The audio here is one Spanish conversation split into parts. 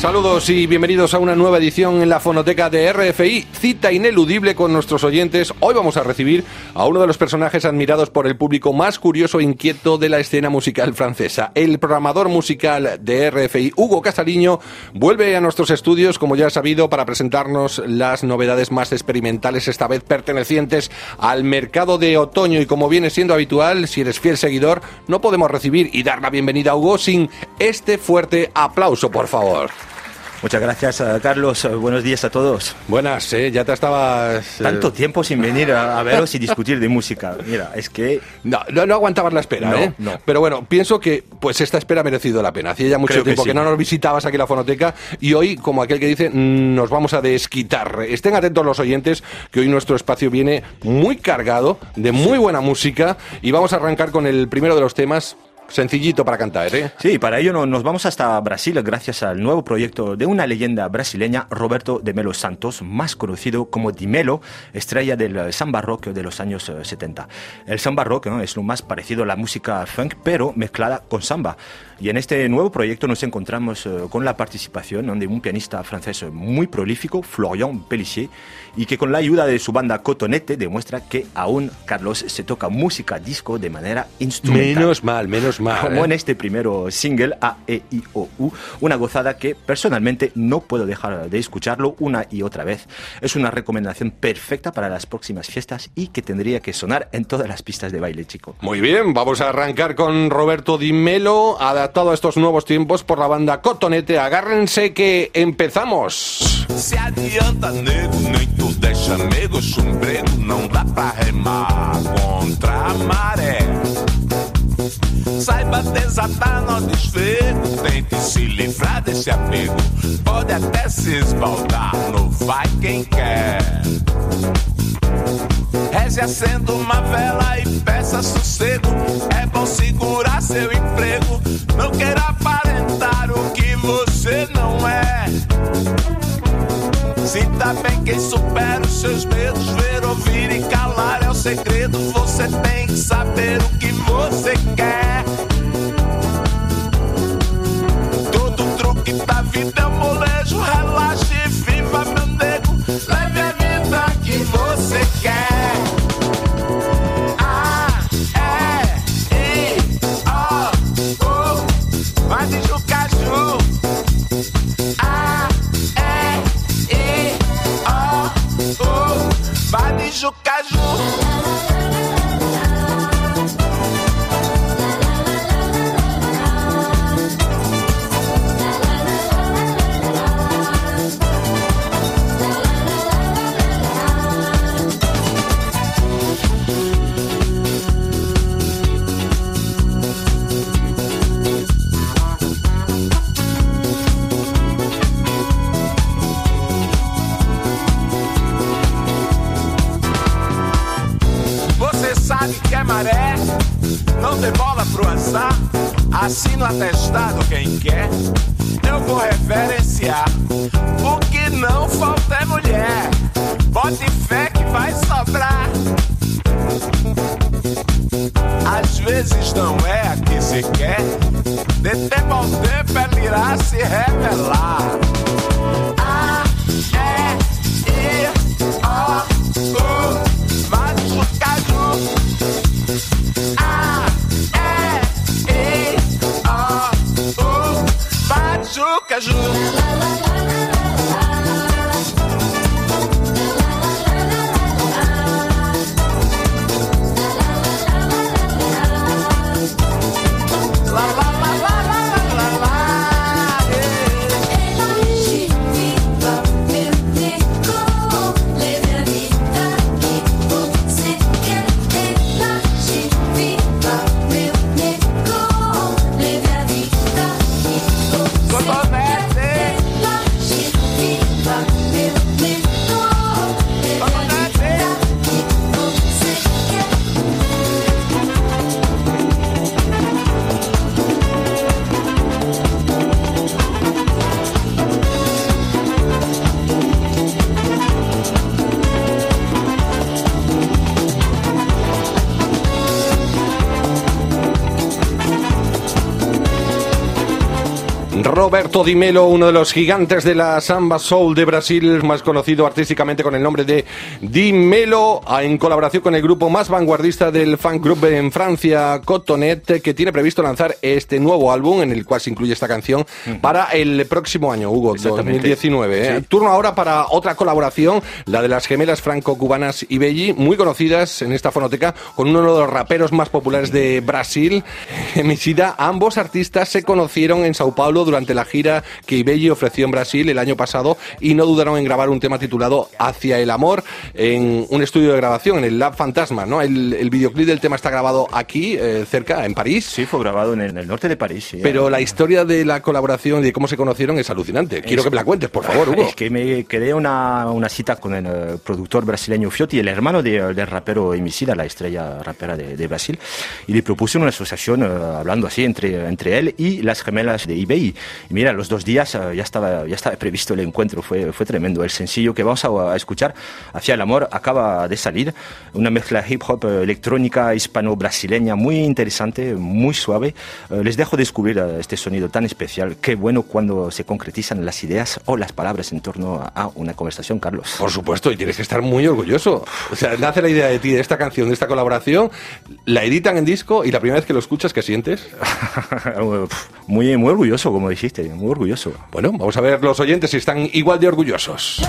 Saludos y bienvenidos a una nueva edición en la fonoteca de RFI, cita ineludible con nuestros oyentes. Hoy vamos a recibir a uno de los personajes admirados por el público más curioso e inquieto de la escena musical francesa. El programador musical de RFI, Hugo Casaliño, vuelve a nuestros estudios, como ya ha sabido, para presentarnos las novedades más experimentales, esta vez pertenecientes al mercado de otoño. Y como viene siendo habitual, si eres fiel seguidor, no podemos recibir y dar la bienvenida a Hugo sin este fuerte aplauso, por favor. Muchas gracias, eh, Carlos. Eh, Buenos días a todos. Buenas, eh, ya te estabas... eh, Tanto tiempo sin venir a, a veros y discutir de música. Mira, es que No, no, no aguantabas la espera, No, ¿eh? no. Pero bueno, pienso que pues esta espera ha merecido la pena. Hacía ya mucho Creo que tiempo que, sí. no nos visitabas aquí en la fonoteca y hoy, como aquel que dice, nos vamos a desquitar. Estén atentos los oyentes, que hoy nuestro espacio viene muy cargado de muy buena música y vamos a arrancar con el primero de los temas, sencillito para cantar, ¿eh? Sí, para ello no- nos vamos hasta Brasil gracias al nuevo proyecto de una leyenda brasileña, Roberto de Melo Santos, más conocido como Di Melo, estrella del eh, samba rock de los años eh, 70. El samba rock es lo más parecido a la música funk, pero mezclada con samba. Y en este nuevo proyecto nos encontramos eh, con la participación de un pianista francés muy prolífico, Florian Pellissier, y que con la ayuda de su banda Cotonete demuestra que aún Carlos se toca música disco de manera instrumental Menos mal, menos mal. como ¿eh? en este primero single A, E, I, O, U, una gozada que personalmente no puedo dejar de escucharlo una y otra vez. Es una recomendación perfecta para las próximas fiestas y que tendría que sonar en todas las pistas de baile, chico. Muy bien, vamos a arrancar con Roberto Di Melo, adaptado a estos nuevos tiempos por la banda Cotonete. Agárrense que empezamos. Se adianta, nego, nem tudo é chamego, chumbrego, não dá pra remar contra a maré. Saiba desatar no desfego, tente se livrar desse apego. Pode até se esbaldar no vai quem quer. Reze acenda uma vela e peça sossego. É bom segurar seu emprego. Não queira aparentar o que você não é. Sinta bem quem supera os seus medos. Ver, ouvir e calar é o segredo. Você tem que saber o que você quer. Todo truque da vida é um molejo. Relaxe e viva, meu nego. Leve a vida que você quer. Roberto Di Melo, uno de los gigantes de la samba soul de Brasil, más conocido artísticamente con el nombre de Di Melo, en colaboración con el grupo más vanguardista del fan group en Francia, Cotonet, que tiene previsto lanzar este nuevo álbum en el cual se incluye esta canción para el próximo año, Hugo, Exactamente. 2019. ¿eh? Sí. Turno ahora para otra colaboración, la de las gemelas franco-cubanas y Belli, muy conocidas en esta fonoteca, con uno de los raperos más populares de Brasil, Emicida. Ambos artistas se conocieron en Sao Paulo durante la gira que Ibelli ofreció en Brasil el año pasado y no dudaron en grabar un tema titulado Hacia el Amor en un estudio de grabación, en el Lab Fantasma. ¿no? El, el videoclip del tema está grabado aquí, eh, cerca, en París. Sí, fue grabado en el, en el norte de París. sí. Pero la historia de la colaboración y de cómo se conocieron es alucinante. Quiero que me la cuentes, por favor, Hugo. Es que me quedé una, una cita con el eh, productor brasileño Fiotti, el hermano de- del rapero Emicida, la estrella rapera de, de Brasil, y le propuse una asociación eh, hablando así entre, entre él y las gemelas de eBay. Y mira, los dos días eh, ya, estaba, ya estaba previsto el encuentro, fue, fue tremendo. El sencillo que vamos a, a escuchar, Hacia el Amor, acaba de salir, una mezcla hip hop eh, electrónica hispano-brasileña muy interesante, muy suave. Eh, les dejo descubrir este sonido tan especial. Qué bueno cuando se concretizan las ideas o las palabras en torno a una conversación, Carlos. Por supuesto, y tienes que estar muy orgulloso. O sea, nace la idea de ti, de esta canción, de esta colaboración, la editan en disco y la primera vez que lo escuchas, ¿qué sientes? muy, muy orgulloso, como dijiste, muy orgulloso. Bueno, vamos a ver los oyentes si están igual de orgullosos.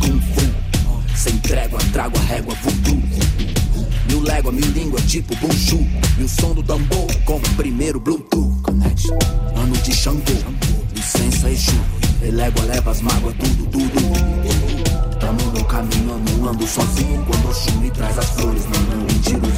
Kung Fu. Sem trégua, trago a régua voodoo. Mil légua, mil língua, tipo Bunchu. E o som do tambor como primeiro Bluetooth. Ano de Xangô. Licença, Exu. Elégua, leva as mágoas, tudo, tudo. Tamo no caminho, não ando sozinho. Quando Oxum me traz as flores, não, não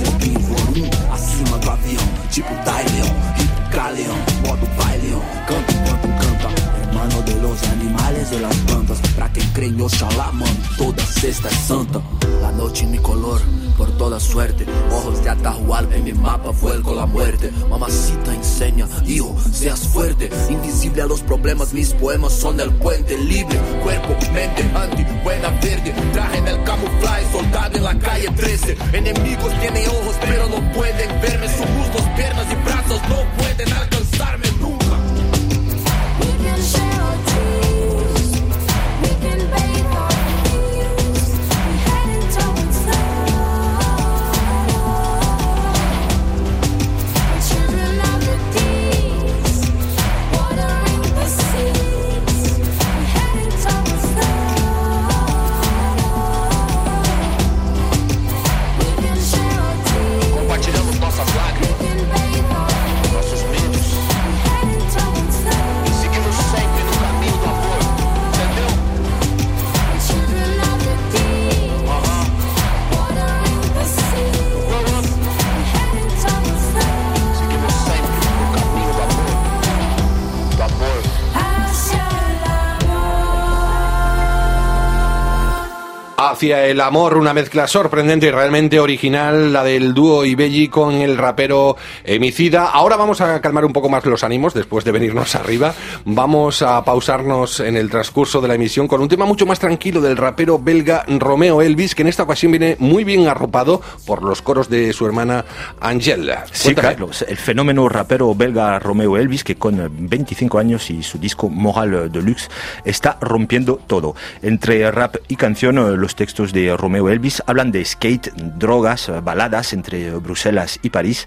pouquinho. Volume acima do avião, tipo Dai Leão, Hip Caleão, modo Pai Leão. Canto enquanto canta, hermano de los animales de las plantas. Pra quem crê em Oxalá, mano, toda sexta é santa. La noche en mi color, por toda suerte. Ojos de atahual en mi mapa, vuelco la muerte. Mamacita enseña, hijo, seas fuerte. Invisible a los problemas, mis poemas son el puente libre. Cuerpo, mente, anti, buena verde. Traje en el camuflaje, soldado en la calle 13. Enemigos tienen ojos, pero no pueden verme. Sus muslos, piernas y brazos no pueden Te nalë kënsar me Hacia el amor, una mezcla sorprendente y realmente original, la del dúo Ibelli con el rapero Emicida. Ahora vamos a calmar un poco más los ánimos después de venirnos arriba. Vamos a pausarnos en el transcurso de la emisión con un tema mucho más tranquilo del rapero belga Romeo Elvis, que en esta ocasión viene muy bien arropado por los coros de su hermana Angela. Sí. Carlos, el fenómeno rapero belga Romeo Elvis, que con eh, 25 años y su disco Moral Deluxe está rompiendo todo. Entre rap y canción, eh, los textos textos de Romeo Elvis hablan de skate, drogas, eh, baladas entre eh, Bruselas y París.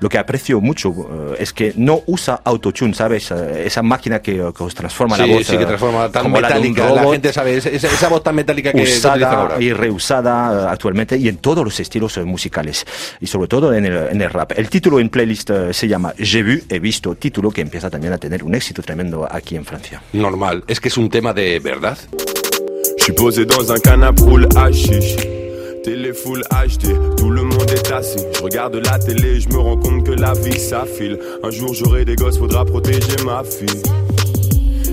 Lo que aprecio mucho eh, es que no usa autotune, ¿sabes? Eh, Esa máquina que, que os transforma la voz. sí, que eh, transforma tan la metálica. La robot gente sabe, esa, esa voz tan metálica que usada ahora. y reusada eh, actualmente y en todos los estilos eh, musicales y sobre todo en el, en el rap. El título en playlist eh, se llama J'ai vu, he visto, título que empieza también a tener un éxito tremendo aquí en Francia. Normal. Es que es un tema de verdad. Je suis posé dans un canapé roule hashish. Télé full HD, tout le monde est assis. Je regarde la télé, je me rends compte que la vie s'affile. Un jour j'aurai des gosses, faudra protéger ma fille.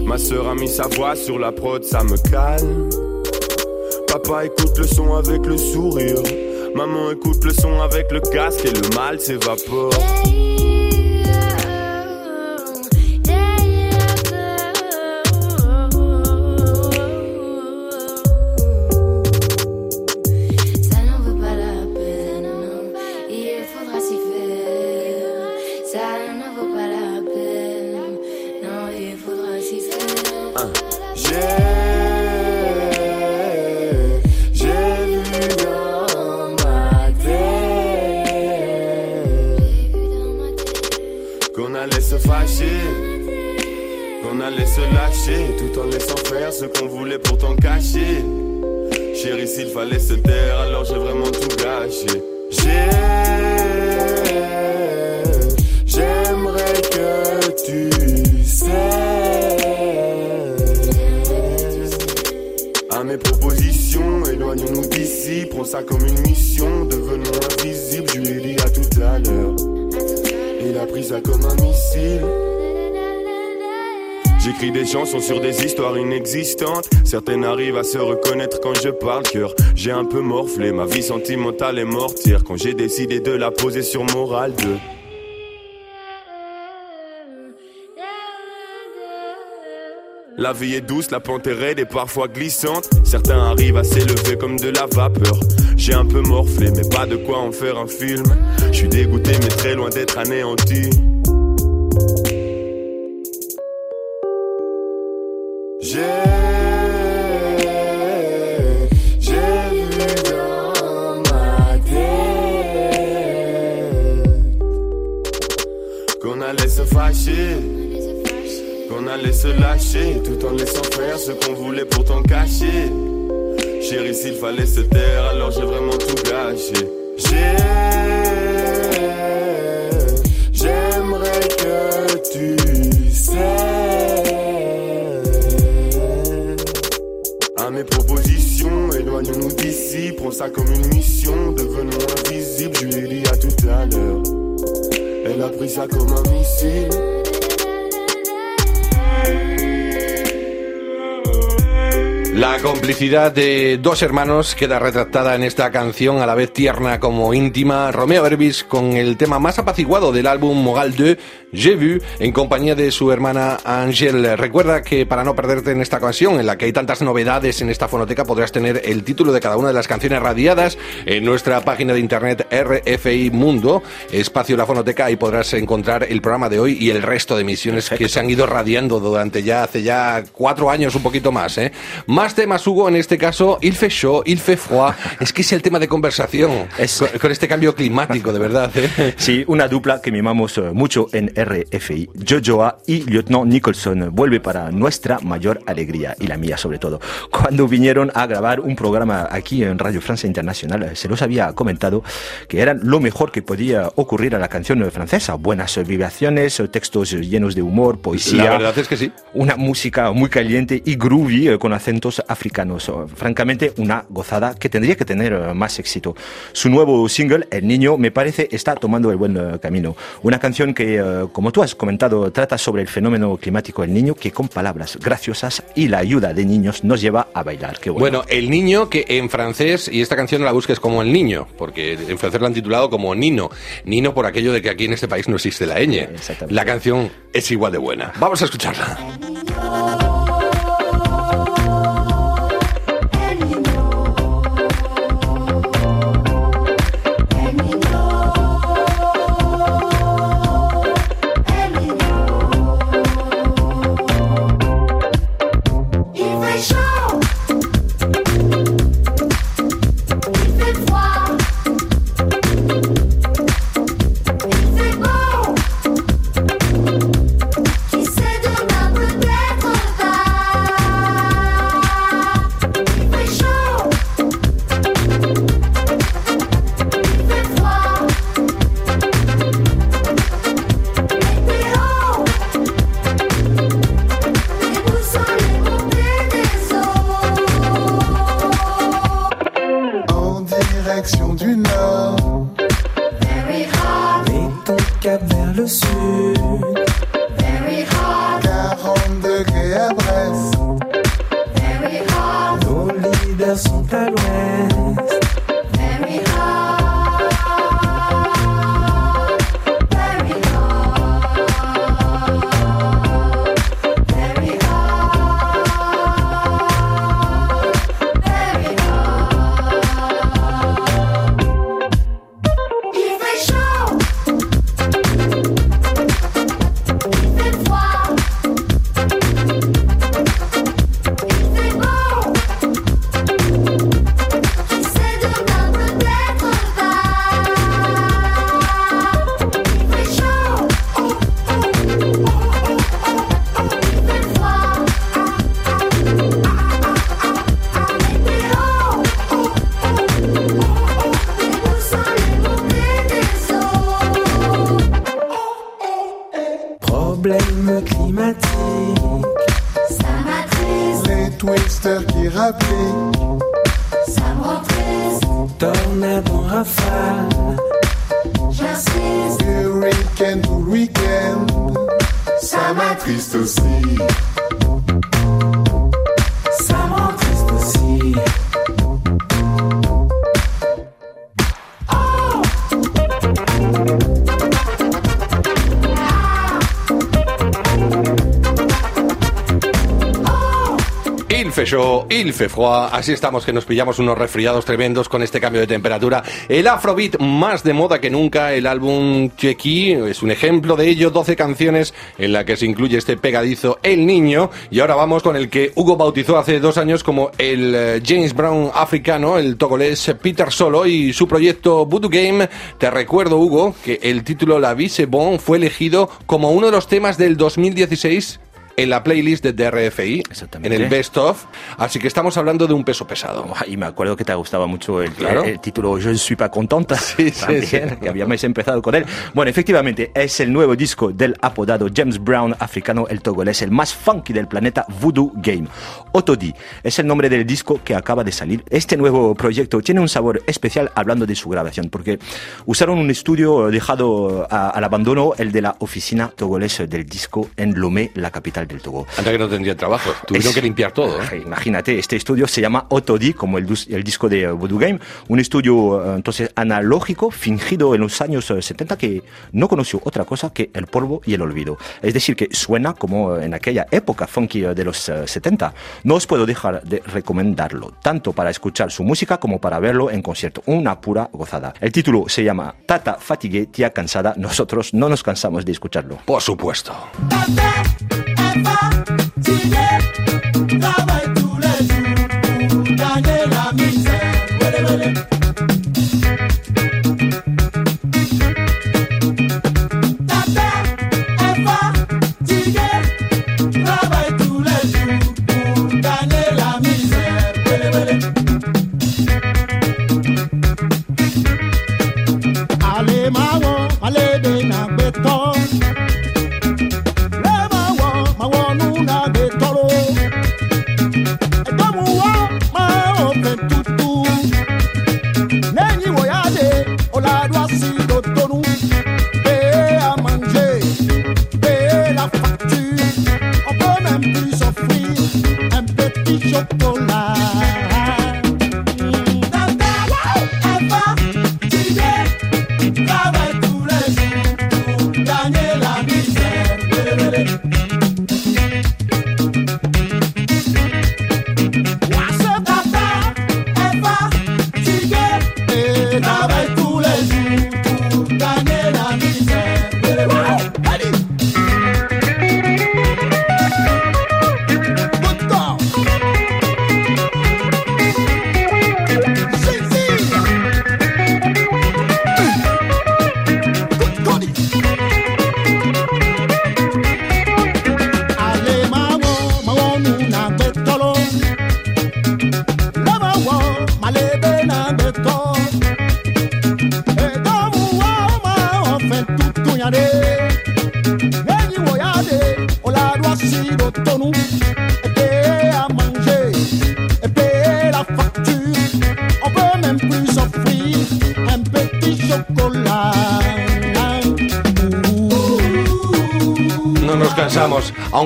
Ma sœur a mis sa voix sur la prod, ça me calme. Papa écoute le son avec le sourire. Maman écoute le son avec le casque et le mal s'évapore. J'ai vraiment tout gâché. J'ai, j'aimerais que tu sais. À mes propositions, éloignons-nous d'ici, prends ça comme une mission, devenons invisibles, je lui ai dit à tout à l'heure. Il a pris ça comme un missile. J'écris des chansons sur des histoires inexistantes. Certaines arrivent à se reconnaître quand je parle cœur. J'ai un peu morflé, ma vie sentimentale est mortière. Quand j'ai décidé de la poser sur Moral 2. La vie est douce, la pente est raide et parfois glissante. Certains arrivent à s'élever comme de la vapeur. J'ai un peu morflé, mais pas de quoi en faire un film. Je suis dégoûté, mais très loin d'être anéanti. Qu'on allait se fâcher, qu'on allait se lâcher, tout en laissant faire ce qu'on voulait pourtant cacher. Chérie, s'il fallait se taire, alors j'ai vraiment tout gâché. J'ai, éloignons-nous d'ici, prends ça comme une mission, devenons invisibles, je lui ai dit à tout à l'heure. Elle a pris ça comme un missile. La complicidad de dos hermanos queda retratada en esta canción, a la vez tierna como íntima. Romeo Elvis con el tema más apaciguado del álbum Mogal 2, J'ai vu, en compañía de su hermana Angèle. Recuerda que para no perderte en esta ocasión, en la que hay tantas novedades en esta fonoteca, podrás tener el título de cada una de las canciones radiadas en nuestra página de internet RFI Mundo, espacio La Fonoteca, ahí podrás encontrar el programa de hoy y el resto de emisiones que se han ido radiando durante ya hace ya cuatro años, un poquito más. ¿eh? Más temas, Hugo, en este caso, il fait chaud, il fait froid. Es que es el tema de conversación Es- con, con este cambio climático, de verdad. ¿eh? Sí, una dupla que mimamos eh, mucho en RFI. Jojoa y Lieutenant Nicholson vuelve para nuestra mayor alegría y la mía sobre todo. Cuando vinieron a grabar un programa aquí en Radio Francia Internacional, eh, se los había comentado que eran lo mejor que podía ocurrir a la canción francesa. Buenas vibraciones, eh, textos llenos de humor, poesía. La verdad es que sí. Una música muy caliente y groovy con acentos africanos. Oh, Francamente, una gozada que tendría que tener eh, más éxito. Su nuevo single, El Niño, me parece está tomando el buen eh, camino. Una canción que, eh, como tú has comentado, trata sobre el fenómeno climático del niño que con palabras graciosas y la ayuda de niños nos lleva a bailar. Qué bueno. Bueno, el niño que en francés, y esta canción no la busques como el niño, porque en francés la han titulado como Nino. Nino por aquello de que aquí en este país no existe la ñ. La canción es igual de buena. Vamos a escucharla. Il fait chaud, il fait froid, así estamos que nos pillamos unos resfriados tremendos con este cambio de temperatura. El Afrobeat más de moda que nunca, el álbum Chequi es un ejemplo de ello, 12 canciones en la que se incluye este pegadizo El Niño y ahora vamos con el que Hugo bautizó hace dos años como el eh, James Brown africano, el togolés Peter Solo y su proyecto Voodoo Game. Te recuerdo Hugo que el título La Vie bon fue elegido como uno de los temas del 2016 en la playlist de DRFI, en el Best Of. Así que estamos hablando de un peso pesado. Y me acuerdo que te gustaba mucho el, Claro. el título Je ne suis pas contenta, Sí, sí, también, sí. que habíamos empezado con él. Bueno, efectivamente, es el nuevo disco del apodado James Brown africano, el togolés, el más funky del planeta Voodoo Game. Otodi es el nombre del disco que acaba de salir. Este nuevo proyecto tiene un sabor especial hablando de su grabación, porque usaron un estudio dejado a- al abandono, el de la oficina togolesa del disco en Lomé, la capital del Togo. Anda que no tendrían trabajo. Tuvieron Es- que limpiar todo. ¿eh? Ay, Imagínate, este estudio se llama Otodi, como el, el disco de eh, Voodoo Game, un estudio eh, entonces analógico, fingido en los años eh, 70, que no conoció otra cosa que el polvo y el olvido. Es decir, que suena como en aquella época funky eh, de los eh, 70. No os puedo dejar de recomendarlo, tanto para escuchar su música como para verlo en concierto. Una pura gozada. El título se llama Tata Fatigue, tía cansada. Nosotros no nos cansamos de escucharlo. Por supuesto. forever. Today.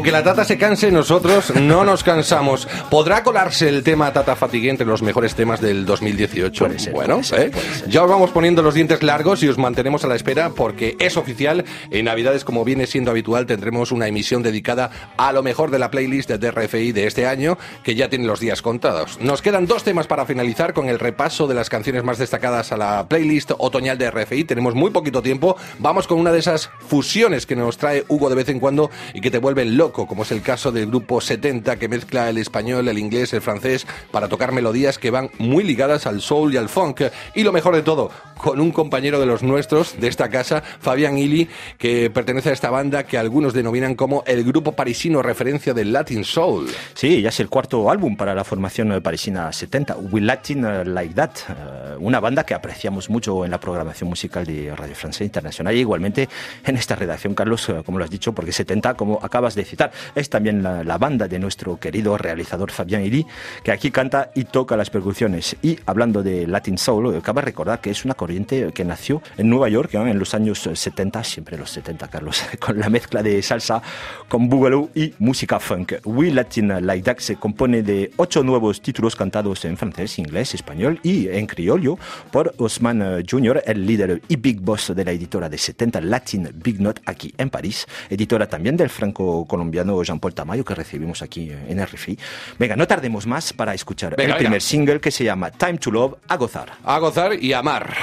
Aunque la Tata se canse, nosotros no nos cansamos. ¿Podrá colarse el tema Tata Fatigue entre los mejores temas del 2018? Puede ser, bueno, puede ser, ¿eh? puede ser. ya os vamos poniendo los dientes largos y os mantenemos a la espera porque es oficial. En Navidades, como viene siendo habitual, tendremos una emisión dedicada a lo mejor de la playlist de RFI de este año, que ya tiene los días contados. Nos quedan dos temas para finalizar con el repaso de las canciones más destacadas a la playlist otoñal de RFI. Tenemos muy poquito tiempo. Vamos con una de esas fusiones que nos trae Hugo de vez en cuando y que te vuelven loco, como es el caso del grupo 70 que mezcla el español, el inglés, el francés para tocar melodías que van muy ligadas al soul y al funk. Y lo mejor de todo, con un compañero de los nuestros de esta casa, Fabián Ili, que pertenece a esta banda que algunos denominan como el grupo parisino referencia del Latin Soul. Sí, ya es el cuarto álbum para la formación parisina 70, We Latin Like That, eh, una banda que apreciamos mucho en la programación musical de Radio Francia Internacional y igualmente en esta redacción, Carlos, eh, como lo has dicho, porque 70, como acabas de citar, es también la, la banda de nuestro querido realizador Fabián Ili, que aquí canta y toca las percusiones. Y hablando de Latin Soul, eh, cabe recordar que es una corriente que nació en Nueva York ¿no? en los años 70, siempre los 70, Carlos, con la mezcla de salsa con boogaloo y música funk. We Latin Like That se compone de ocho nuevos títulos cantados en francés, inglés, español y en criollo por Osman eh, Jr., el líder y big boss de la editora de 70 Latin Big Note aquí en París, editora también del franco-colombiano Jean-Paul Tamayo que recibimos aquí en RFI. Venga, no tardemos más para escuchar Venga, el primer single que se llama Time to Love, a gozar. A gozar y amar.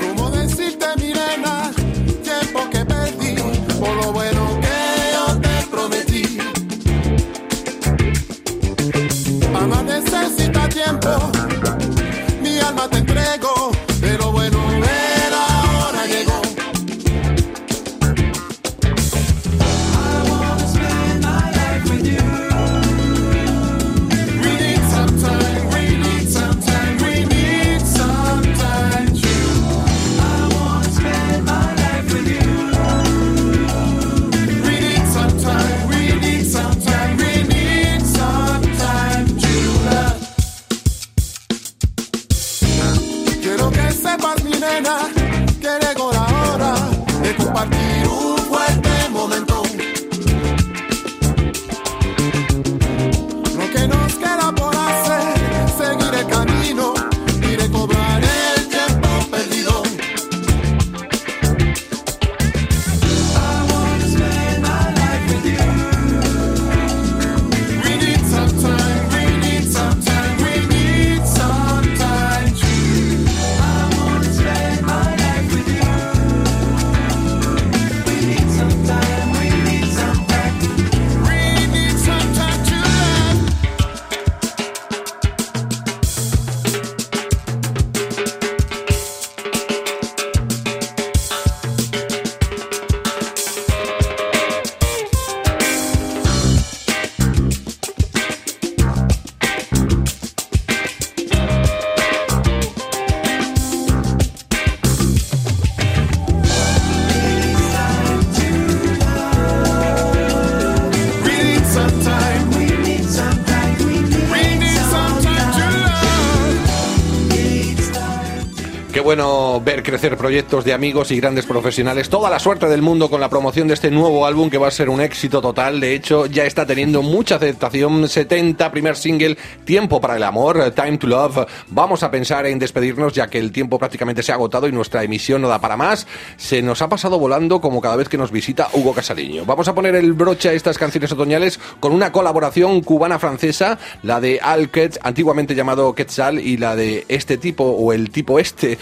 ¿Cómo decirte, mi nena, tiempo que perdí por lo bueno que yo te prometí? Amar necesita tiempo, Ver crecer proyectos de amigos y grandes profesionales. Toda la suerte del mundo con la promoción de este nuevo álbum que va a ser un éxito total. De hecho, ya está teniendo mucha aceptación. 70, primer single, Tiempo para el amor, Time to Love. Vamos a pensar en despedirnos ya que el tiempo prácticamente se ha agotado y nuestra emisión no da para más. Se nos ha pasado volando como cada vez que nos visita Hugo Casaliño. Vamos a poner el broche a estas canciones otoñales con una colaboración cubana-francesa, la de Al antiguamente llamado Quetzal, y la de este tipo o el tipo este,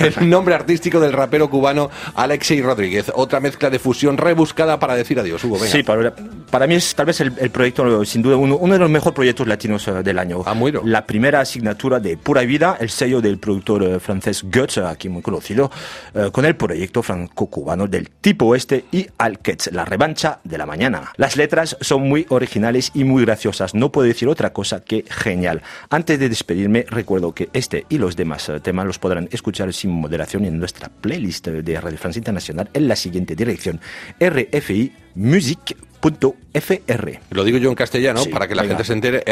el nombre artístico del rapero cubano Alexei Rodríguez. Otra mezcla de fusión rebuscada para decir adiós, Hugo. Venga. Sí, para, para mí es tal vez el, el proyecto, sin duda, uno, uno de los mejores proyectos latinos eh, del año. Ah, muy. La primera asignatura de Pura Vida, el sello del productor eh, francés Goetz, aquí muy conocido, eh, con el proyecto franco-cubano del tipo este y Alquetz, la revancha de la mañana. Las letras son muy originales y muy graciosas, no puedo decir otra cosa que genial. Antes de despedirme, recuerdo que este y los demás temas los podrán escuchar sin moderación en nuestra playlist de Radio Francia Internacional en la siguiente dirección, RFI Music.fr. Lo digo yo en castellano Sí, para que la venga. gente se entere.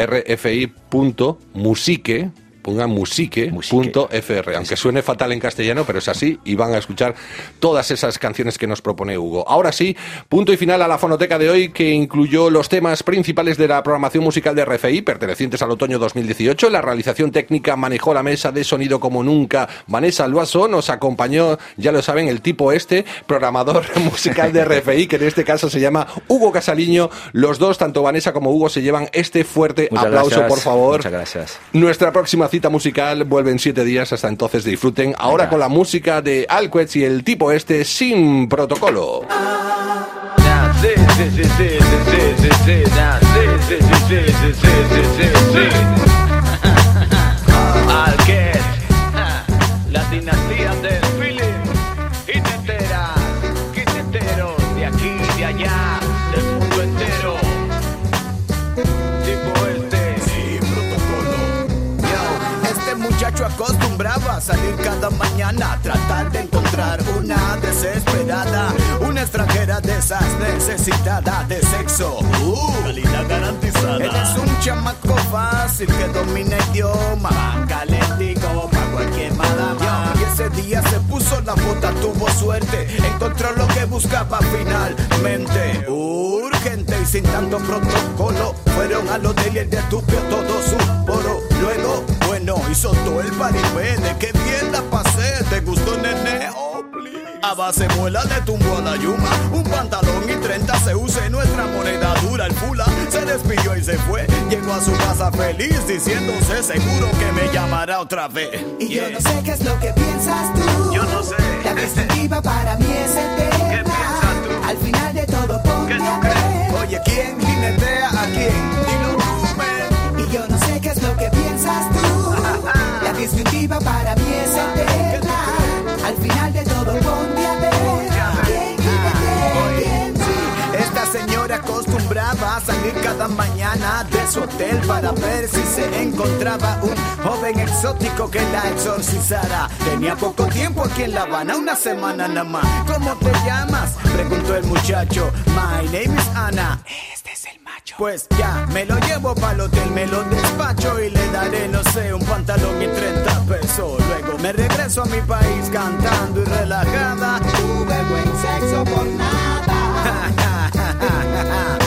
rfi.musique pongan musique.fr, aunque suene fatal en castellano, pero es así, y van a escuchar todas esas canciones que nos propone Hugo. Ahora sí, punto y final a la fonoteca de hoy, que incluyó los temas principales de la programación musical de RFI, pertenecientes al otoño 2018. La realización técnica manejó la mesa de sonido como nunca. Vanessa Luaso nos acompañó, ya lo saben, el tipo este, programador musical de RFI, que en este caso se llama Hugo Casaliño. Los dos, tanto Vanessa como Hugo, se llevan este fuerte Muchas aplauso, gracias. por favor. Muchas gracias. Nuestra próxima cita musical vuelve en siete días. Hasta entonces disfruten. Ahora Venga. con la música de Alquets y el tipo este sin protocolo. a salir cada mañana a tratar de encontrar una desesperada, una extranjera de esas necesitada de sexo. Uh, calidad garantizada. Él es un chamaco fácil que domina idioma, calentico para cualquier madama. Y ese día se puso la bota, tuvo suerte, encontró lo que buscaba finalmente. Urgente y sin tanto protocolo, fueron al hotel y él detupió todo su poro. Luego, bueno, hizo todo el paripene, que bien la pasé, ¿te gustó nene? Oh, please. A base muela le tumbó a la yuma Un pantalón y 30 se use nuestra moneda dura El fula se despidió y se fue Llegó a su casa feliz diciéndose seguro que me llamará otra vez Y yo no sé qué es lo que piensas tú. Yo no sé. La definitiva para mí es eterna. ¿Qué piensas tú? Al final de todo ponte ¿Qué tú crees? Oye, ¿quién para mí es. Al final de todo ponte a ver. ¿Quién Oye, quién sí, Esta señora acostumbraba a salir cada mañana de su hotel para ver si se encontraba un joven exótico que la exorcizara. Tenía poco tiempo aquí en La Habana, una semana nada más. ¿Cómo te llamas? Preguntó el muchacho. My name is Ana. Pues ya, me lo llevo para el hotel, me lo despacho y le daré, no sé, un pantalón y 30 pesos. Luego me regreso a mi país cantando y relajada. Tuve buen sexo por nada.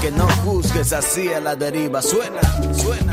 que no juzgues así a la deriva. Suena, suena,